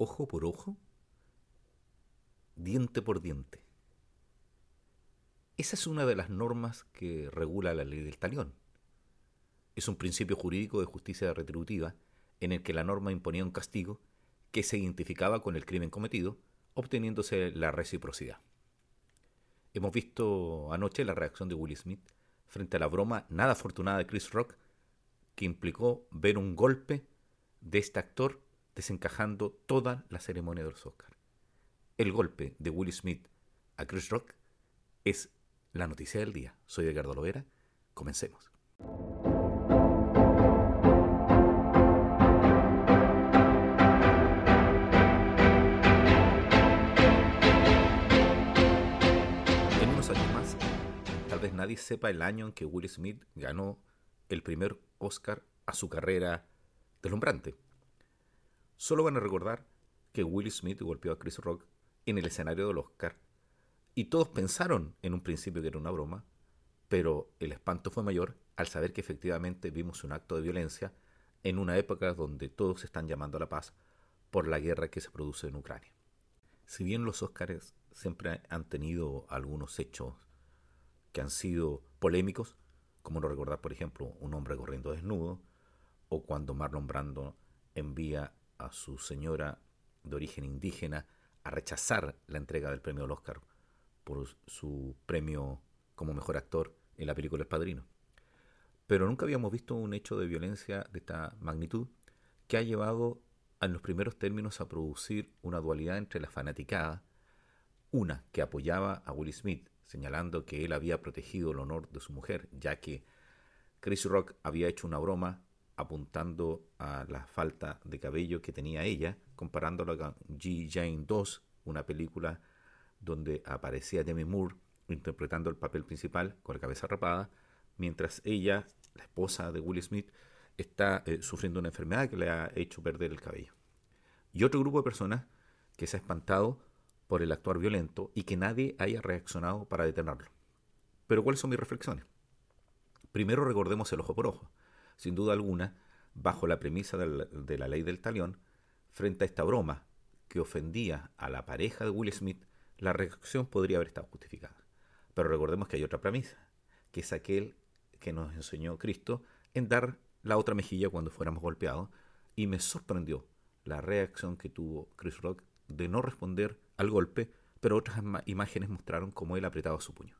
ojo por ojo, diente por diente. Esa es una de las normas que regula la ley del talión. Es un principio jurídico de justicia retributiva en el que la norma imponía un castigo que se identificaba con el crimen cometido, obteniéndose la reciprocidad. Hemos visto anoche la reacción de Will Smith frente a la broma nada afortunada de Chris Rock, que implicó ver un golpe de este actor desencajando toda la ceremonia de los Oscars. El golpe de Will Smith a Chris Rock es la noticia del día. Soy Edgardo Lovera. Comencemos. nadie sepa el año en que Will Smith ganó el primer Oscar a su carrera deslumbrante. Solo van a recordar que Will Smith golpeó a Chris Rock en el escenario del Oscar y todos pensaron en un principio que era una broma, pero el espanto fue mayor al saber que efectivamente vimos un acto de violencia en una época donde todos están llamando a la paz por la guerra que se produce en Ucrania. Si bien los Oscars siempre han tenido algunos hechos que han sido polémicos, como no recordar, por ejemplo, un hombre corriendo desnudo, o cuando Marlon Brando envía a su señora de origen indígena a rechazar la entrega del premio del Oscar por su premio como mejor actor en la película El Padrino. Pero nunca habíamos visto un hecho de violencia de esta magnitud que ha llevado en los primeros términos a producir una dualidad entre la fanaticada, una que apoyaba a Will Smith señalando que él había protegido el honor de su mujer, ya que Chris Rock había hecho una broma apuntando a la falta de cabello que tenía ella, comparándolo con G. Jane 2, una película donde aparecía Demi Moore interpretando el papel principal con la cabeza rapada, mientras ella, la esposa de Will Smith, está eh, sufriendo una enfermedad que le ha hecho perder el cabello. Y otro grupo de personas que se ha espantado por el actuar violento y que nadie haya reaccionado para detenerlo. Pero ¿cuáles son mis reflexiones? Primero recordemos el ojo por ojo. Sin duda alguna, bajo la premisa de la, ley del talión, frente a esta broma que ofendía a la pareja de Will Smith, la reacción podría haber estado justificada. Pero recordemos que hay otra premisa, que es aquel que nos enseñó Cristo en dar la otra mejilla cuando fuéramos golpeados, y me sorprendió la reacción que tuvo Chris Rock de no responder al golpe, pero otras imágenes mostraron cómo él apretaba su puño.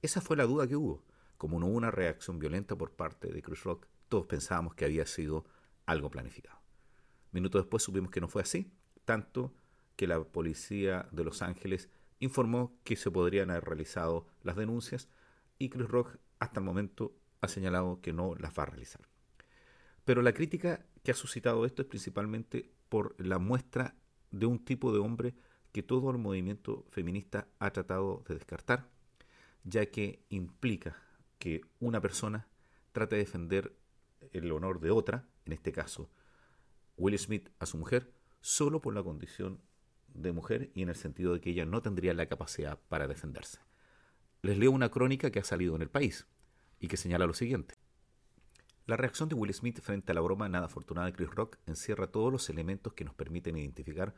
Esa fue la duda que hubo. Como no hubo una reacción violenta por parte de Chris Rock, todos pensábamos que había sido algo planificado. Minutos después supimos que no fue así, tanto que la policía de Los Ángeles informó que se podrían haber realizado las denuncias y Chris Rock hasta el momento ha señalado que no las va a realizar. Pero la crítica que ha suscitado esto es principalmente por la muestra de un tipo de hombre que todo el movimiento feminista ha tratado de descartar, ya que implica que una persona trate de defender el honor de otra, en este caso Will Smith a su mujer, solo por la condición de mujer y en el sentido de que ella no tendría la capacidad para defenderse. Les leo una crónica que ha salido en el país y que señala lo siguiente. La reacción de Will Smith frente a la broma nada afortunada de Chris Rock encierra todos los elementos que nos permiten identificar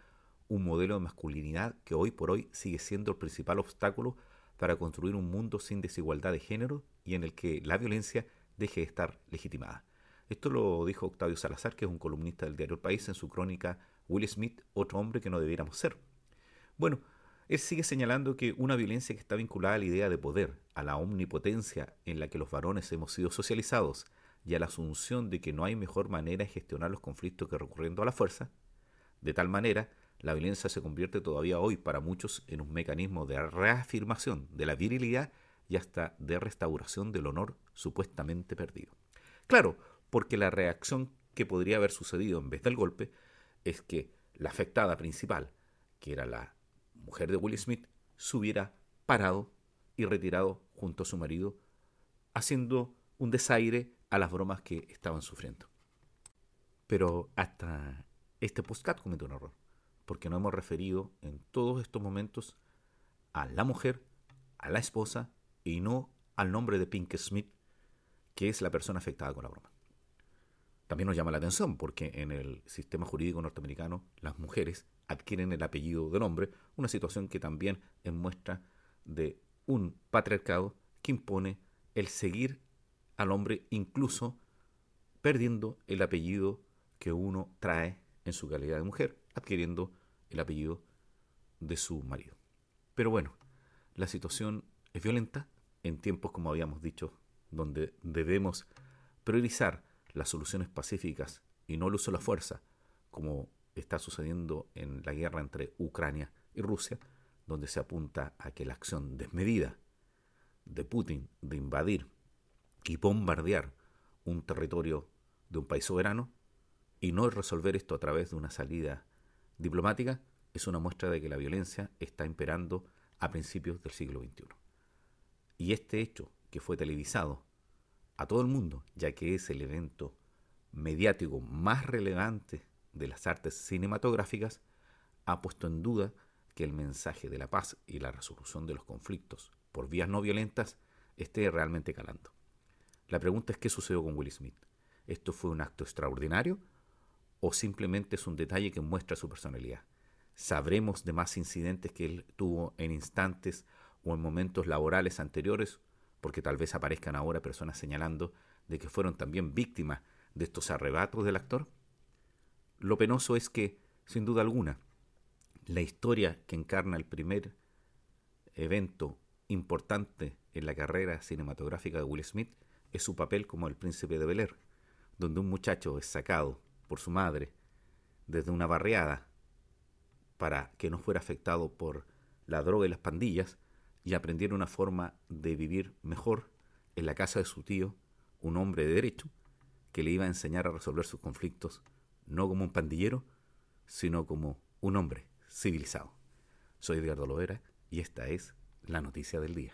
un modelo de masculinidad que hoy por hoy sigue siendo el principal obstáculo para construir un mundo sin desigualdad de género y en el que la violencia deje de estar legitimada. Esto lo dijo Octavio Salazar, que es un columnista del diario País, en su crónica Will Smith, otro hombre que no debiéramos ser. Bueno, él sigue señalando que una violencia que está vinculada a la idea de poder, a la omnipotencia en la que los varones hemos sido socializados, y a la asunción de que no hay mejor manera de gestionar los conflictos que recurriendo a la fuerza, de tal manera, la violencia se convierte todavía hoy para muchos en un mecanismo de reafirmación de la virilidad y hasta de restauración del honor supuestamente perdido. Claro, porque la reacción que podría haber sucedido en vez del golpe es que la afectada principal, que era la mujer de Will Smith, se hubiera parado y retirado junto a su marido, haciendo un desaire a las bromas que estaban sufriendo. Pero hasta este postcat cometió un error, porque no hemos referido en todos estos momentos a la mujer, a la esposa y no al nombre de Pink Smith, que es la persona afectada con la broma. También nos llama la atención porque en el sistema jurídico norteamericano las mujeres adquieren el apellido del hombre, una situación que también es muestra de un patriarcado que impone el seguir al hombre incluso perdiendo el apellido que uno trae en su calidad de mujer, adquiriendo el apellido de su marido. Pero bueno, la situación es violenta en tiempos, como habíamos dicho, donde debemos priorizar las soluciones pacíficas y no el uso de la fuerza, como está sucediendo en la guerra entre Ucrania y Rusia, donde se apunta a que la acción desmedida de Putin de invadir y bombardear un territorio de un país soberano y no resolver esto a través de una salida diplomática es una muestra de que la violencia está imperando a principios del siglo XXI. Y este hecho, que fue televisado a todo el mundo, ya que es el evento mediático más relevante de las artes cinematográficas, ha puesto en duda que el mensaje de la paz y la resolución de los conflictos por vías no violentas esté realmente calando. La pregunta es qué sucedió con Will Smith. ¿Esto fue un acto extraordinario o simplemente es un detalle que muestra su personalidad? ¿Sabremos de más incidentes que él tuvo en instantes o en momentos laborales anteriores? Porque tal vez aparezcan ahora personas señalando de que fueron también víctimas de estos arrebatos del actor. Lo penoso es que, sin duda alguna, la historia que encarna el primer evento importante en la carrera cinematográfica de Will Smith es su papel como el príncipe de Bel Air, donde un muchacho es sacado por su madre desde una barriada para que no fuera afectado por la droga y las pandillas y aprendiera una forma de vivir mejor en la casa de su tío, un hombre de derecho, que le iba a enseñar a resolver sus conflictos no como un pandillero, sino como un hombre civilizado. Soy Edgardo Loera y esta es la noticia del día.